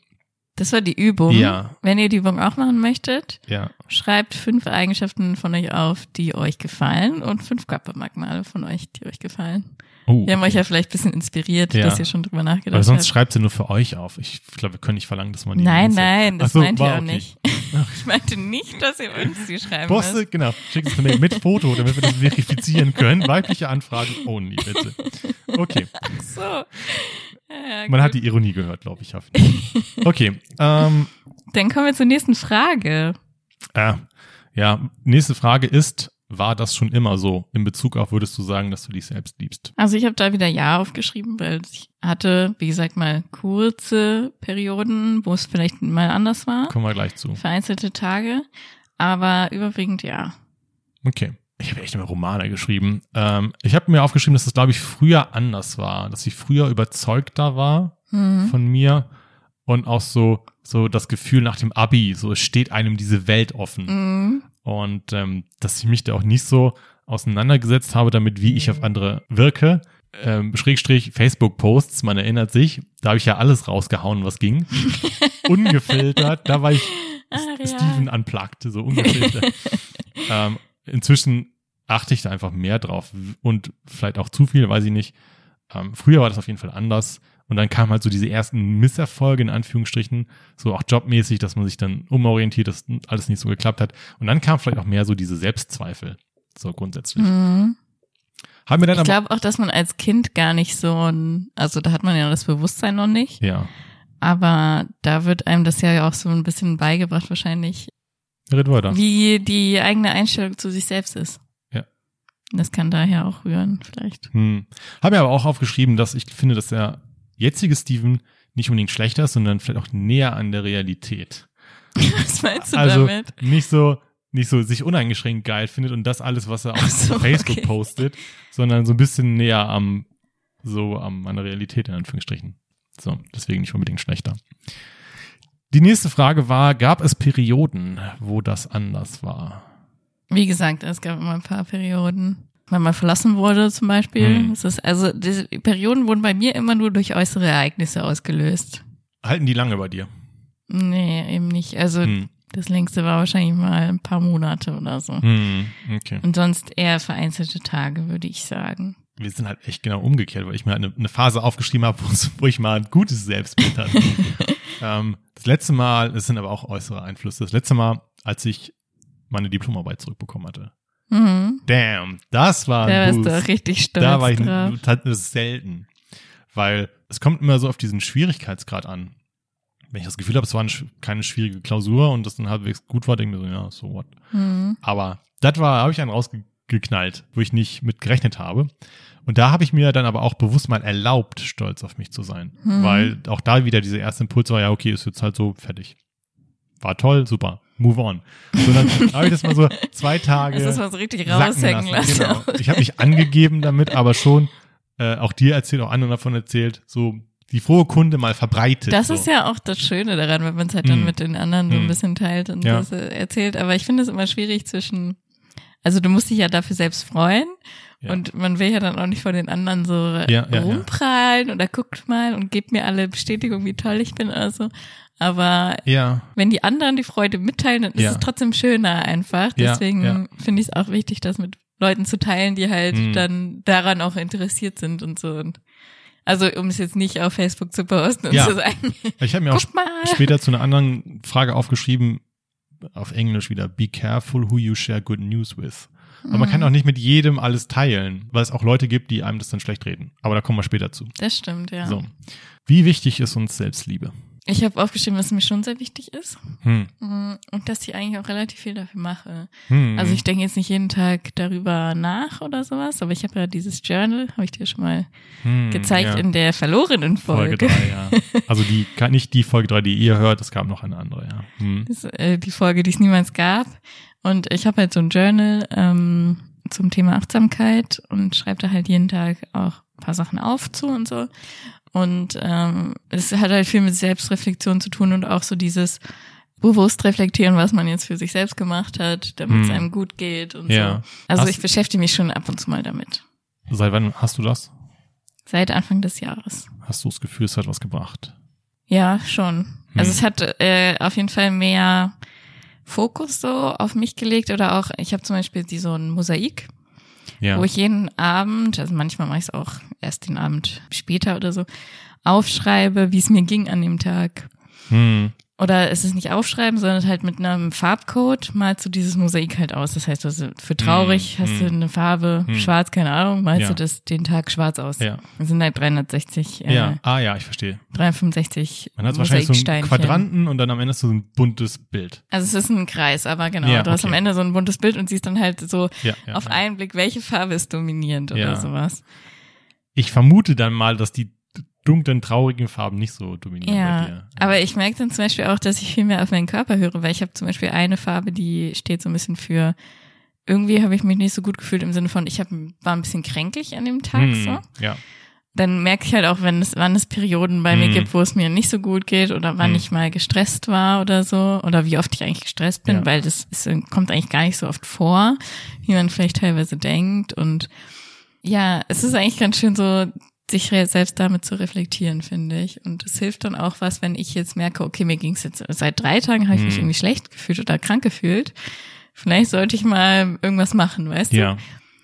Das war die Übung. Ja. Wenn ihr die Übung auch machen möchtet, Ja. schreibt fünf Eigenschaften von euch auf, die euch gefallen und fünf Körpermerkmale von euch, die euch gefallen. Oh, Wir haben okay. euch ja vielleicht ein bisschen inspiriert, Ja. dass ihr schon drüber nachgedacht Aber sonst habt. schreibt sie nur für euch auf. Ich glaube, wir können nicht verlangen, dass man die. Nein, nein, das Ach so, meint ihr war auch okay. nicht. Ich meinte nicht, dass ihr uns die schreiben Poste, müsst. genau. Schick es mir mit Foto, damit wir das verifizieren können. Weibliche Anfragen only, bitte. Okay. So. Ja, Man hat die Ironie gehört, glaube ich. Okay. Ähm, Dann kommen wir zur nächsten Frage. äh, ja, nächste Frage ist, war das schon immer so? In Bezug auf, würdest du sagen, dass du dich selbst liebst? Also ich habe da wieder Ja aufgeschrieben, weil ich hatte, wie gesagt, mal kurze Perioden, wo es vielleicht mal anders war. Kommen wir gleich zu. Vereinzelte Tage. Aber überwiegend ja. Okay. Ich habe echt immer Romane geschrieben. Ähm, ich habe mir aufgeschrieben, dass es, glaube ich, früher anders war. Dass ich früher überzeugter war Mhm. von mir und auch so, so das Gefühl nach dem Abi, so es steht einem diese Welt offen. Mhm. Und ähm, dass ich mich da auch nicht so auseinandergesetzt habe damit, wie ich auf andere wirke. Ähm, Schrägstrich Facebook-Posts, man erinnert sich, da habe ich ja alles rausgehauen, was ging. Ungefiltert, da war ich Ach, ja. Steven unplugged, so ungefiltert. ähm, inzwischen achte ich da einfach mehr drauf und vielleicht auch zu viel, weiß ich nicht. Ähm, früher war das auf jeden Fall anders. Und dann kamen halt so diese ersten Misserfolge in Anführungsstrichen, so auch jobmäßig, dass man sich dann umorientiert, dass alles nicht so geklappt hat. Und dann kam vielleicht auch mehr so diese Selbstzweifel, so grundsätzlich. Mhm. Haben wir dann Ich glaube auch, dass man als Kind gar nicht so ein, also da hat man ja das Bewusstsein noch nicht, ja, aber da wird einem das ja auch so ein bisschen beigebracht wahrscheinlich, red weiter. wie die eigene Einstellung zu sich selbst ist. Ja. Das kann daher auch rühren, vielleicht. Hm. Haben wir aber auch aufgeschrieben, dass ich finde, dass der jetzige Steven nicht unbedingt schlechter ist, sondern vielleicht auch näher an der Realität. Was meinst du also damit? nicht so nicht so sich uneingeschränkt geil findet und das alles, was er auf so, Facebook okay. postet, sondern so ein bisschen näher am so am an der Realität in Anführungsstrichen. So, deswegen nicht unbedingt schlechter. Die nächste Frage war, gab es Perioden, wo das anders war? Wie gesagt, es gab immer ein paar Perioden. Wenn man verlassen wurde zum Beispiel. Hm. Es ist, also diese Perioden wurden bei mir immer nur durch äußere Ereignisse ausgelöst. Halten die lange bei dir? Nee, eben nicht. Also Hm. das längste war wahrscheinlich mal ein paar Monate oder so. Hm, okay. Und sonst eher vereinzelte Tage, würde ich sagen. Wir sind halt echt genau umgekehrt, weil ich mir halt eine, eine Phase aufgeschrieben habe, wo, wo ich mal ein gutes Selbstbild hatte. ähm, das letzte Mal, es sind aber auch äußere Einflüsse, das letzte Mal, als ich meine Diplomarbeit zurückbekommen hatte. Mhm. Damn, das war Da ein bist du Boost. auch richtig stolz Da war ich drauf. das ist selten. Weil es kommt immer so auf diesen Schwierigkeitsgrad an. Wenn ich das Gefühl habe, es war eine, keine schwierige Klausur und das dann halbwegs gut war, denke ich mir so, ja, so what. Mhm. Aber das war, habe ich einen rausgeknallt, wo ich nicht mit gerechnet habe. Und da habe ich mir dann aber auch bewusst mal erlaubt, stolz auf mich zu sein. Mhm. Weil auch da wieder dieser erste Impuls war, ja, okay, ist jetzt halt so fertig. War toll, super, move on. So, dann habe ich das mal so zwei Tage Das ist so richtig raushängen lassen. Genau. Ich habe mich angegeben damit, aber schon äh, auch dir erzählt, auch anderen davon erzählt, so die frohe Kunde mal verbreitet. Das so. ist ja auch das Schöne daran, wenn man es halt dann Mm. mit den anderen so ein Mm. bisschen teilt und Ja. das äh, erzählt. Aber ich finde es immer schwierig zwischen, also du musst dich ja dafür selbst freuen Ja. und man will ja dann auch nicht vor den anderen so ja, ja. rumprallen oder guckt mal und gebt mir alle Bestätigung, wie toll ich bin oder so. Aber ja, wenn die anderen die Freude mitteilen, dann ist Ja. es trotzdem schöner einfach. Deswegen ja. finde ich es auch wichtig, das mit Leuten zu teilen, die halt Mhm. dann daran auch interessiert sind und so. Und also um es jetzt nicht auf Facebook zu posten und zu sagen, ich habe mir auch mal. später zu einer anderen Frage aufgeschrieben, auf Englisch wieder, be careful who you share good news with. Aber man Mhm. kann auch nicht mit jedem alles teilen, weil es auch Leute gibt, die einem das dann schlecht reden. Aber da kommen wir später zu. Das stimmt, ja. So. Wie wichtig ist uns Selbstliebe? Ich habe aufgeschrieben, was mir schon sehr wichtig ist. Hm. Mhm. Und dass ich eigentlich auch relativ viel dafür mache. Hm. Also ich denke jetzt nicht jeden Tag darüber nach oder sowas, aber ich habe ja dieses Journal, habe ich dir schon mal Hm, gezeigt ja. in der verlorenen Folge Folge. 3, ja. Also die, nicht die Folge 3, die ihr hört, es gab noch eine andere, ja. Hm. Das ist äh, die Folge, die es niemals gab. Und ich habe halt so ein Journal ähm, zum Thema Achtsamkeit und schreibe da halt jeden Tag auch ein paar Sachen auf zu und so. Und ähm, es hat halt viel mit Selbstreflexion zu tun und auch so dieses bewusst reflektieren, was man jetzt für sich selbst gemacht hat, damit es Hm. einem gut geht und Ja. so. Also Hast- ich beschäftige mich schon ab und zu mal damit. Seit wann hast du das? Seit Anfang des Jahres. Hast du das Gefühl, es hat was gebracht? Ja, schon. Also Hm. es hat äh, auf jeden Fall mehr Fokus so auf mich gelegt oder auch, ich habe zum Beispiel die so ein Mosaik, Ja. wo ich jeden Abend, also manchmal mache ich es auch erst den Abend später oder so, aufschreibe, wie es mir ging an dem Tag. hm. Oder es ist nicht aufschreiben, sondern halt mit einem Farbcode malst du dieses Mosaik halt aus. Das heißt, also für traurig Hm, hast du hm. eine Farbe, Hm. schwarz, keine Ahnung, malst Ja. du das den Tag schwarz aus. Ja. Das sind halt 360, äh, Ja. Ah ja, ich verstehe. 365 Man hat wahrscheinlich so einen. Quadranten und dann am Ende so ein buntes Bild. Also es ist ein Kreis, aber genau, Ja, du hast am. Ende so ein buntes Bild und siehst dann halt so Ja, auf einen Blick, welche Farbe ist dominierend oder sowas. Ich vermute dann mal, dass die dunklen, traurigen Farben nicht so dominieren bei Ja, dir. aber ich merke dann zum Beispiel auch, dass ich viel mehr auf meinen Körper höre, weil ich habe zum Beispiel eine Farbe, die steht so ein bisschen für, irgendwie habe ich mich nicht so gut gefühlt im Sinne von, ich hab, war ein bisschen kränklich an dem Tag Hm, so. Ja. Dann merke ich halt auch, wenn es, wann es Perioden bei mir Hm. gibt, wo es mir nicht so gut geht oder wann Hm. ich mal gestresst war oder so oder wie oft ich eigentlich gestresst bin, Ja. weil das ist, kommt eigentlich gar nicht so oft vor, wie man vielleicht teilweise denkt und ja, es ist eigentlich ganz schön so, sich selbst damit zu reflektieren, finde ich. Und es hilft dann auch was, wenn ich jetzt merke, okay, mir ging es jetzt seit drei Tagen, habe ich mich Hm. irgendwie schlecht gefühlt oder krank gefühlt. Vielleicht sollte ich mal irgendwas machen, weißt Ja.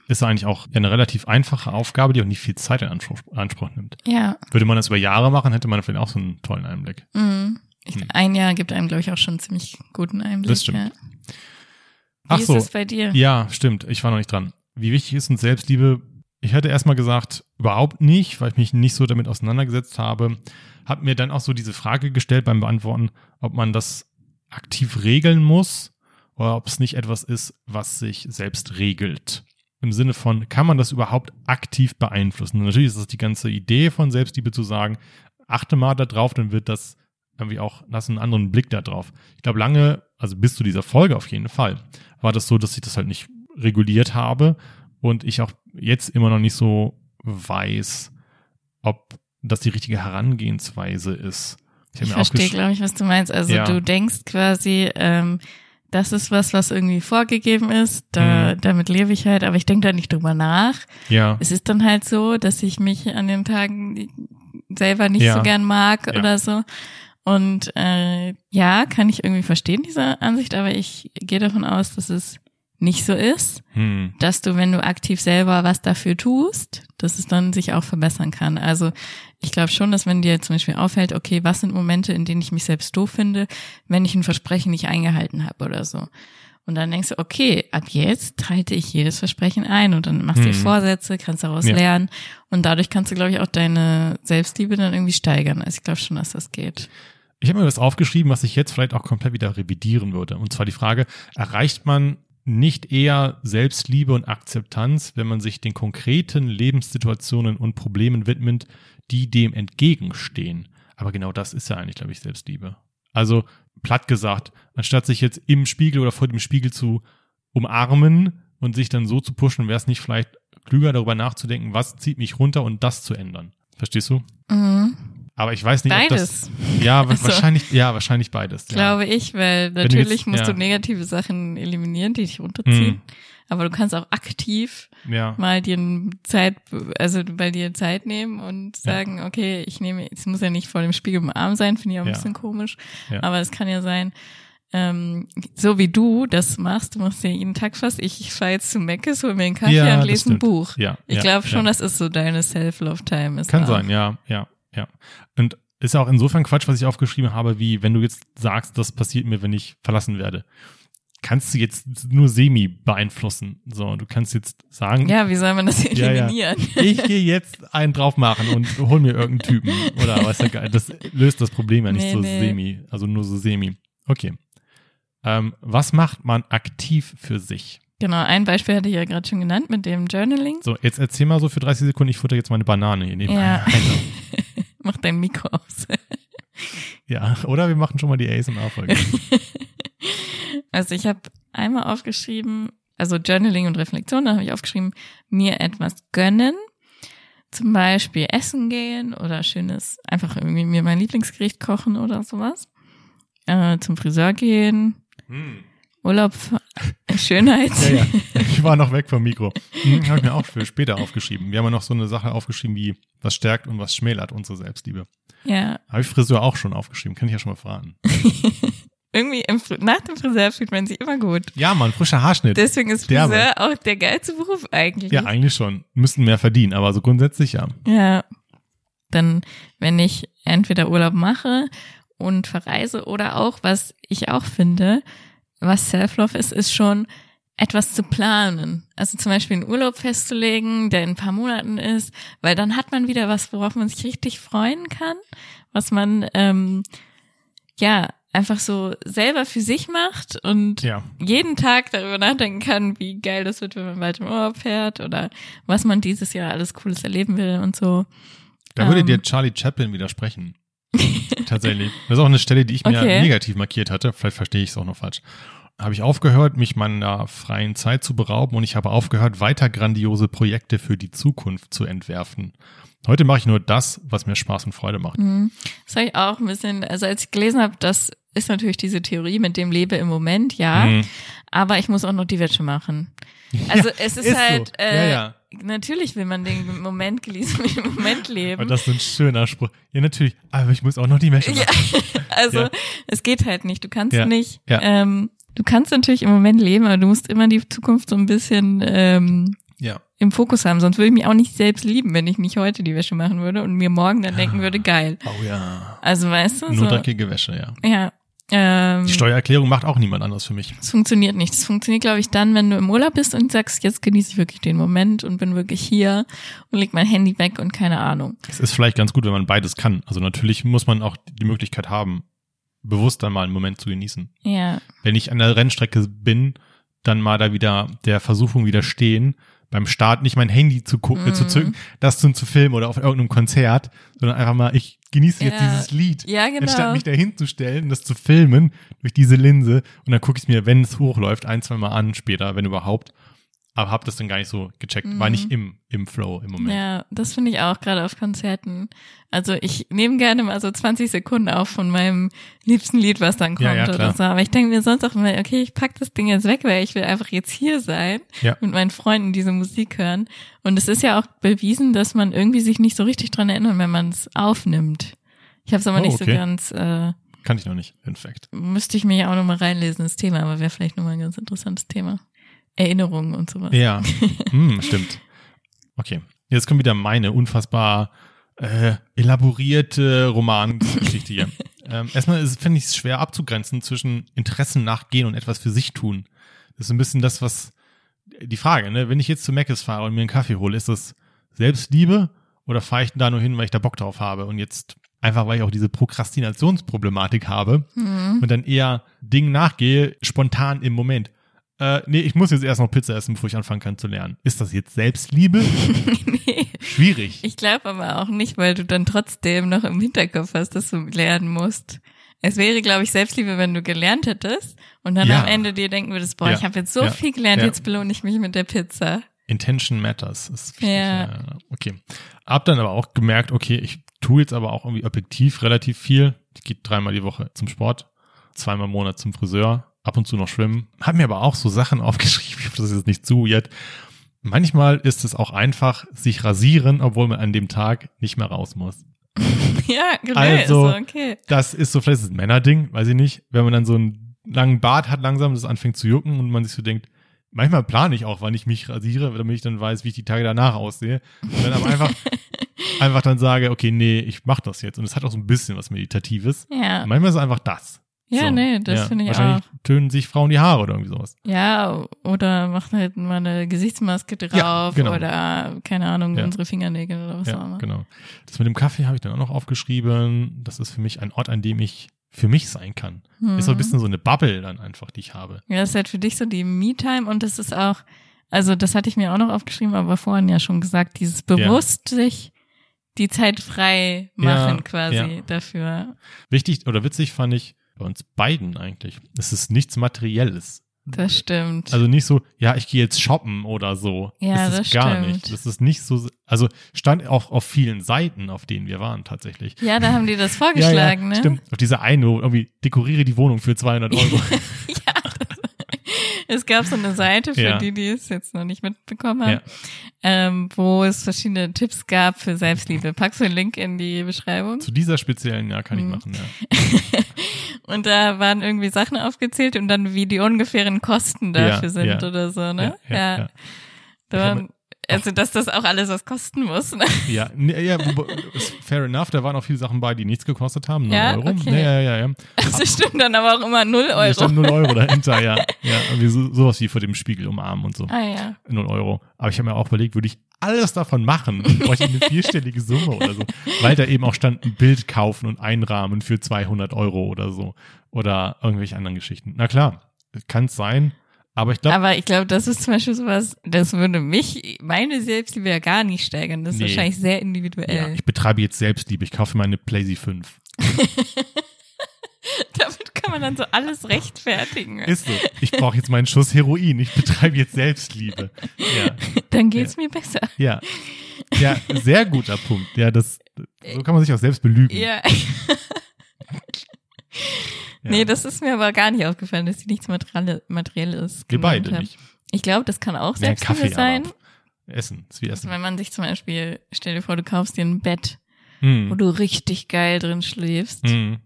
Ist eigentlich auch eine relativ einfache Aufgabe, die auch nicht viel Zeit in Anspruch, Anspruch nimmt. du? Ja. Würde man das über Jahre machen, hätte man vielleicht auch so einen tollen Einblick. Mhm. Ich, Hm. Ein Jahr gibt einem, glaube ich, auch schon einen ziemlich guten Einblick. Das stimmt. Ja. Wie Ach ist so. es bei dir? Ja, stimmt. Ich war noch nicht dran. Wie wichtig ist uns Selbstliebe? Ich hätte erstmal gesagt, überhaupt nicht, weil ich mich nicht so damit auseinandergesetzt habe. Hab mir dann auch so diese Frage gestellt beim Beantworten, ob man das aktiv regeln muss oder ob es nicht etwas ist, was sich selbst regelt. Im Sinne von, kann man das überhaupt aktiv beeinflussen? Natürlich ist das die ganze Idee von Selbstliebe zu sagen, achte mal da drauf, dann wird das irgendwie auch, lass einen anderen Blick da drauf. Ich glaube, lange, also bis zu dieser Folge auf jeden Fall, war das so, dass ich das halt nicht reguliert habe und ich auch jetzt immer noch nicht so weiß, ob das die richtige Herangehensweise ist. Ich mir verstehe, glaube ich, was du meinst. Also Ja. du denkst quasi, ähm, das ist was, was irgendwie vorgegeben ist. Da, Mhm. Damit lebe ich halt, aber ich denke da nicht drüber nach. Ja, Es ist dann halt so, dass ich mich an den Tagen selber nicht Ja. so gern mag Ja. oder so. Und äh, ja, kann ich irgendwie verstehen, diese Ansicht, aber ich gehe davon aus, dass es nicht so ist, Hm. dass du, wenn du aktiv selber was dafür tust, dass es dann sich auch verbessern kann. Also ich glaube schon, dass wenn dir zum Beispiel auffällt, okay, was sind Momente, in denen ich mich selbst doof finde, wenn ich ein Versprechen nicht eingehalten habe oder so. Und dann denkst du, okay, ab jetzt halte ich jedes Versprechen ein und dann machst du dir Mhm. Vorsätze, kannst daraus Ja. lernen und dadurch kannst du, glaube ich, auch deine Selbstliebe dann irgendwie steigern. Also ich glaube schon, dass das geht. Ich habe mir was aufgeschrieben, was ich jetzt vielleicht auch komplett wieder revidieren würde. Und zwar die Frage, erreicht man nicht eher Selbstliebe und Akzeptanz, wenn man sich den konkreten Lebenssituationen und Problemen widmet, die dem entgegenstehen? Aber genau das ist ja eigentlich, glaube ich, Selbstliebe. Also platt gesagt, anstatt sich jetzt im Spiegel oder vor dem Spiegel zu umarmen und sich dann so zu pushen, wäre es nicht vielleicht klüger darüber nachzudenken, was zieht mich runter und das zu ändern. Verstehst du? Mhm. Aber ich weiß nicht, ob Beides. das. Ja, Also, wahrscheinlich, ja, wahrscheinlich beides. Ja. Glaube ich, weil natürlich jetzt- musst ja. du negative Sachen eliminieren, die dich runterziehen. Hm. Aber du kannst auch aktiv ja. mal dir Zeit, also bei dir Zeit nehmen und sagen, okay, ich nehme, es muss ja nicht vor dem Spiegel im Arm sein, finde ich auch ein bisschen komisch. Aber es kann ja sein, ähm, so wie du das machst, du machst ja jeden Tag fast, ich, ich fahre jetzt zu Meckes, hol mir einen Kaffee Ja, und lese ein. Buch. Ja, Ich ja, glaube schon, ja. das ist so deine Self-Love-Time. ist Kann auch. sein, ja, ja, ja. Und ist auch insofern Quatsch, was ich aufgeschrieben habe, wie wenn du jetzt sagst, das passiert mir, wenn ich verlassen werde. Kannst du jetzt nur semi beeinflussen. So, du kannst jetzt sagen, Ja, wie soll man das Ja, ja. eliminieren? ich gehe jetzt einen drauf machen und hol mir irgendeinen Typen oder was ja geil. Das löst das Problem ja nicht Nee, so nee. semi, also nur so semi. Okay. Ähm, was macht man aktiv für sich? Genau, ein Beispiel hatte ich ja gerade schon genannt mit dem Journaling. So, jetzt erzähl mal so für 30 Sekunden, ich futter jetzt meine Banane hier neben. Ja. Also, Mach dein Mikro aus. ja, oder wir machen schon mal die ASMR-Folge. Also ich habe einmal aufgeschrieben, also Journaling und Reflexion, da habe ich aufgeschrieben, mir etwas gönnen. Zum Beispiel essen gehen oder schönes, einfach irgendwie mir mein Lieblingsgericht kochen oder sowas. Äh, zum Friseur gehen, Hm. Urlaub, Schönheit. Ja, ja. Ich war noch weg vom Mikro. Hm, habe ich mir auch für später aufgeschrieben. Wir haben ja noch so eine Sache aufgeschrieben wie, was stärkt und was schmälert unsere Selbstliebe. ja. Habe ich Friseur auch schon aufgeschrieben, kann ich ja schon mal fragen. Irgendwie im, nach dem Friseur fühlt man sich immer gut. Ja, Mann, frischer Haarschnitt. Deswegen ist Derbe. Friseur auch der geilste Beruf eigentlich. Ja, eigentlich schon. Müssten mehr verdienen, aber so grundsätzlich ja. Ja. Dann, wenn ich entweder Urlaub mache und verreise oder auch, was ich auch finde, was Self-Love ist, ist schon etwas zu planen. Also zum Beispiel einen Urlaub festzulegen, der in ein paar Monaten ist, weil dann hat man wieder was, worauf man sich richtig freuen kann, was man ähm, ja einfach so selber für sich macht und Ja. jeden Tag darüber nachdenken kann, wie geil das wird, wenn man bald im Urlaub fährt oder was man dieses Jahr alles Cooles erleben will und so. Da würde Ähm. dir Charlie Chaplin widersprechen. Tatsächlich. Das ist auch eine Stelle, die ich mir Okay. negativ markiert hatte. Vielleicht verstehe ich es auch noch falsch. Habe ich aufgehört, mich meiner freien Zeit zu berauben und ich habe aufgehört, weiter grandiose Projekte für die Zukunft zu entwerfen. Heute mache ich nur das, was mir Spaß und Freude macht. Mhm. Das habe ich auch ein bisschen, also als ich gelesen habe, das ist natürlich diese Theorie mit dem Lebe im Moment, ja, Mhm. aber ich muss auch noch die Wäsche machen. Also es ist, ist so. halt, äh, Ja, ja. Natürlich will man den Moment genießen, dem Moment leben. Und das ist ein schöner Spruch. Ja, natürlich. Aber ich muss auch noch die Wäsche machen. Ja, also Ja. es geht halt nicht. Du kannst Ja, nicht. ja. Ähm, du kannst natürlich im Moment leben, aber du musst immer die Zukunft so ein bisschen ähm, Ja. im Fokus haben. Sonst würde ich mich auch nicht selbst lieben, wenn ich nicht heute die Wäsche machen würde und mir morgen dann denken würde, geil. Oh ja. Also weißt du, Nur so, dreckige Wäsche, ja. ja. Ähm, Die Steuererklärung macht auch niemand anders für mich. es funktioniert nicht. Es funktioniert, glaube ich, dann, wenn du im Urlaub bist und sagst, jetzt genieße ich wirklich den Moment und bin wirklich hier und leg mein Handy weg und keine Ahnung. Es ist vielleicht ganz gut, wenn man beides kann. Also natürlich muss man auch die Möglichkeit haben, bewusst dann mal einen Moment zu genießen. Ja, Wenn ich an der Rennstrecke bin, dann mal da wieder der Versuchung widerstehen, beim Start nicht mein Handy zu gucken, Mhm. zu zücken, das zu, zu filmen oder auf irgendeinem Konzert, sondern einfach mal, ich genieße jetzt Ja. dieses Lied. Ja, genau. Anstatt mich da hinzustellen, das zu filmen durch diese Linse und dann gucke ich es mir, wenn es hochläuft, ein, zwei Mal an später, wenn überhaupt. Aber hab das dann gar nicht so gecheckt. War Mhm. nicht im, im Flow im Moment. ja, das finde ich auch gerade auf Konzerten. Also ich nehme gerne mal so 20 Sekunden auf von meinem liebsten Lied, was dann kommt Ja, ja, oder so. Aber ich denke mir sonst auch immer, okay, ich pack das Ding jetzt weg, weil ich will einfach jetzt hier sein Ja. mit meinen Freunden diese Musik hören. Und es ist ja auch bewiesen, dass man irgendwie sich nicht so richtig dran erinnert, wenn man es aufnimmt. Ich habe es aber Oh, nicht so okay. ganz, äh, Kann ich noch nicht, in fact. müsste ich mir ja auch nochmal reinlesen, das Thema, aber wäre vielleicht nochmal ein ganz interessantes Thema. Erinnerungen und sowas. Ja, hm, stimmt. Okay, jetzt kommt wieder meine unfassbar äh, elaborierte Romangeschichte hier. ähm, erstmal finde ich es schwer abzugrenzen zwischen Interessen nachgehen und etwas für sich tun. Das ist ein bisschen das, was die Frage, ne? Wenn ich jetzt zu Meckes fahre und mir einen Kaffee hole, ist das Selbstliebe oder fahre ich da nur hin, weil ich da Bock drauf habe? Und jetzt einfach, weil ich auch diese Prokrastinationsproblematik habe Mhm. und dann eher Dingen nachgehe, spontan im Moment. Äh, nee, ich muss jetzt erst noch Pizza essen, bevor ich anfangen kann zu lernen. Ist das jetzt Selbstliebe? nee. Schwierig. Ich glaube aber auch nicht, weil du dann trotzdem noch im Hinterkopf hast, dass du lernen musst. Es wäre, glaube ich, Selbstliebe, wenn du gelernt hättest und dann Ja. am Ende dir denken würdest, boah, Ja. ich habe jetzt so Ja. viel gelernt, jetzt belohne ich mich mit der Pizza. Intention matters. Ist wichtig. Ja. Ja. Okay. Hab dann aber auch gemerkt, okay, ich tue jetzt aber auch irgendwie objektiv relativ viel. Ich gehe dreimal die Woche zum Sport, zweimal im Monat zum Friseur, ab und zu noch schwimmen. Hab mir aber auch so Sachen aufgeschrieben, ich hoffe, das ist jetzt nicht zu weird. Manchmal ist es auch einfach, sich rasieren, obwohl man an dem Tag nicht mehr raus muss. ja, genau, Also- okay. Das ist so, vielleicht ist es ein Männerding, weiß ich nicht. Wenn man dann so einen langen Bart hat langsam, das anfängt zu jucken und man sich so denkt, manchmal plane ich auch, wann ich mich rasiere, damit ich dann weiß, wie ich die Tage danach aussehe. Und dann aber einfach, einfach dann sage, okay, nee, ich mach das jetzt. Und es hat auch so ein bisschen was Meditatives. Ja, Manchmal ist es einfach das. Ja, so. nee, das Ja, finde ich Wahrscheinlich auch. tönen sich Frauen die Haare oder irgendwie sowas. Ja, oder mach halt mal eine Gesichtsmaske drauf genau. oder, keine Ahnung, Ja. unsere Fingernägel oder was auch Ja, immer. genau. Das mit dem Kaffee habe ich dann auch noch aufgeschrieben. Das ist für mich ein Ort, an dem ich für mich sein kann. Ist so ein Mhm. bisschen so eine Bubble dann einfach, die ich habe. Ja, das ist halt für dich so die Me-Time und das ist auch, also das hatte ich mir auch noch aufgeschrieben, aber vorhin ja schon gesagt, dieses bewusst sich die Zeit frei machen Ja, quasi ja. dafür. Wichtig oder witzig fand ich bei uns beiden eigentlich. Es ist nichts Materielles. Das stimmt. Also nicht so, ja, ich gehe jetzt shoppen oder so. Ja, ist es das gar stimmt. nicht. Das ist nicht so, also stand auch auf vielen Seiten, auf denen wir waren tatsächlich. ja, da haben die das vorgeschlagen, ja, ne? Stimmt. Auf dieser eine, wo irgendwie dekoriere die Wohnung für 200 Euro. ja, das, es gab so eine Seite für Ja. die, die es jetzt noch nicht mitbekommen haben, Ja. ähm, wo es verschiedene Tipps gab für Selbstliebe. Packst du den Link in die Beschreibung? Zu dieser speziellen, ja, kann ich Mhm. machen, ja. Und da waren irgendwie Sachen aufgezählt und dann wie die ungefähren Kosten dafür Ja, sind ja. oder so, ne? Ja, ja, ja. Da waren, also, dass das auch alles was kosten muss. Ne? Ja, nee, ja, fair enough, da waren auch viele Sachen bei, die nichts gekostet haben, 0 Ja, Euro. okay. Ja, ja, ja, ja. Also stimmt dann aber auch immer null Hier Euro. stand 0 Euro dahinter, ja. Ja, so, sowas wie vor dem Spiegel umarmen und so. Ah ja. 0 Euro. Aber ich habe mir auch überlegt, würde ich alles davon machen, bräuchte ich eine vierstellige Summe oder so. Weil da eben auch stand, ein Bild kaufen und einrahmen für 200 Euro oder so. Oder irgendwelche anderen Geschichten. Na klar, kann es sein. Aber ich glaube, Aber ich glaube, das ist zum Beispiel sowas, das würde mich, meine Selbstliebe ja gar nicht steigern. Das ist Nee. wahrscheinlich sehr ja, individuell. ich betreibe jetzt Selbstliebe. Ich kaufe mir eine PlayStation 5. Damit kann man dann so alles rechtfertigen. Ist so. Ich brauche jetzt meinen Schuss Heroin. Ich betreibe jetzt Selbstliebe. Ja, dann geht's mir besser. ja. Ja, sehr guter Punkt. Ja, das, so kann man sich auch selbst belügen. Ja. Ja. Nee, das ist mir aber gar nicht aufgefallen, dass die nichts Materielle, Materielles Wir genannt beide haben. nicht. Ich glaube, das kann auch Selbstliebe Kaffee sein. Essen, ist wie Also Essen. wenn man sich zum Beispiel, stell dir vor, du kaufst dir ein Bett, wo Hm. du richtig geil drin schläfst. Hm.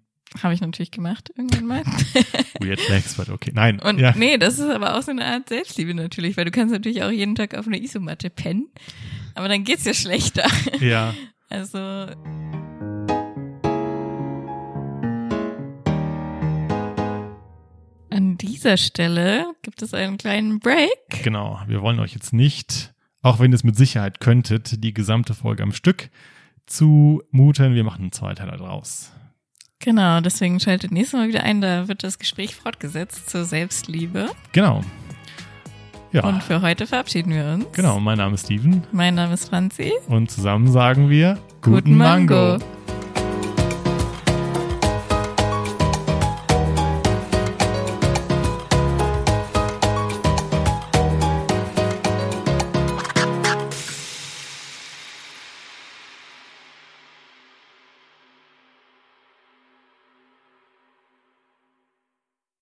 Habe ich natürlich gemacht irgendwann mal. Weird flex, but okay. Nein. Und ja. nee, das ist aber auch so eine Art Selbstliebe natürlich, weil du kannst natürlich auch jeden Tag auf einer Isomatte pennen. Aber dann geht's dir schlechter. ja. Also, dieser Stelle gibt es einen kleinen Break. Genau. Wir wollen euch jetzt nicht, auch wenn ihr es mit Sicherheit könntet, die gesamte Folge am Stück zumuten. Wir machen einen Zweiteiler draus. Genau, deswegen schaltet nächstes Mal wieder ein, da wird das Gespräch fortgesetzt zur Selbstliebe. Genau. Ja. Und für heute verabschieden wir uns. genau. Mein Name ist Steven Mein Name ist Franzi. und zusammen sagen wir Guten Mango.